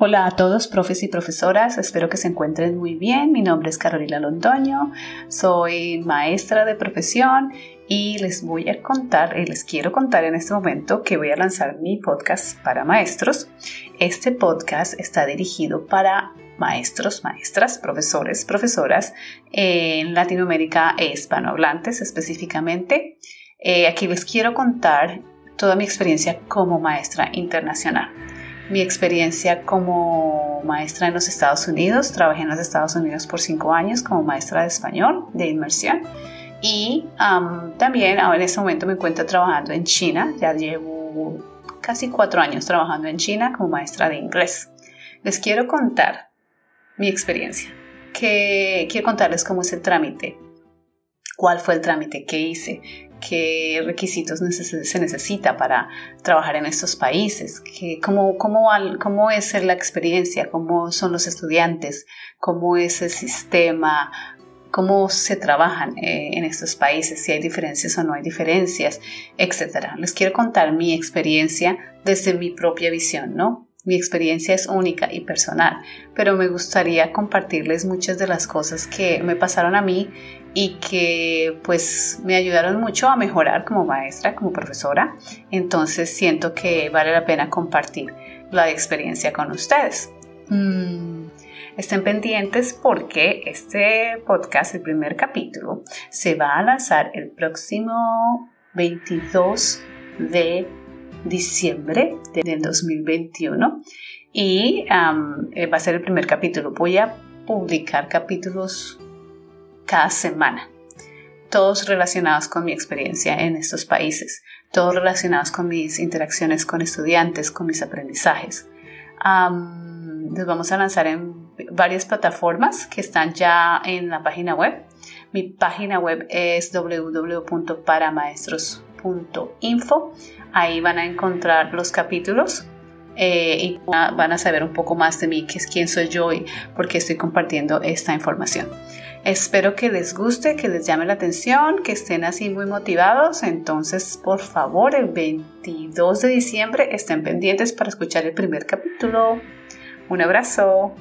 Hola a todos, profes y profesoras, espero que se encuentren muy bien. Mi nombre es Carolina Londoño, soy maestra de profesión y les voy a contar, y les quiero contar en este momento que voy a lanzar mi podcast para maestros. Este podcast está dirigido para maestros, maestras, profesores, profesoras en Latinoamérica e hispanohablantes específicamente. Eh, aquí les quiero contar toda mi experiencia como maestra internacional mi experiencia como maestra en los Estados Unidos. Trabajé en los Estados Unidos por cinco años como maestra de español de inmersión. Y también ahora en este momento me encuentro trabajando en China. Ya llevo casi cuatro años trabajando en China como maestra de inglés. Les quiero contar mi experiencia. Que quiero contarles cómo es el trámite. ¿Cuál fue el trámite que hice? qué requisitos se necesita para trabajar en estos países, cómo, cómo, cómo es la experiencia, cómo son los estudiantes, cómo es el sistema, cómo se trabajan eh, en estos países, si hay diferencias o no hay diferencias, etc. Les quiero contar mi experiencia desde mi propia visión, ¿no? Mi experiencia es única y personal, pero me gustaría compartirles muchas de las cosas que me pasaron a mí y que pues me ayudaron mucho a mejorar como maestra, como profesora. Entonces siento que vale la pena compartir la experiencia con ustedes. Mm, estén pendientes porque este podcast, el primer capítulo, se va a lanzar el próximo 22 de diciembre del 2021 y eh, va a ser el primer capítulo. Voy a publicar capítulos cada semana, todos relacionados con mi experiencia en estos países, todos relacionados con mis interacciones con estudiantes, con mis aprendizajes. los vamos a lanzar en varias plataformas que están ya en la página web. Mi página web es www.paramaestros.info. Ahí van a encontrar los capítulos eh, y van a saber un poco más de mí, que es quién soy yo y por qué estoy compartiendo esta información. Espero que les guste, que les llame la atención, que estén así muy motivados. Entonces, por favor, el 22 de diciembre estén pendientes para escuchar el primer capítulo. Un abrazo.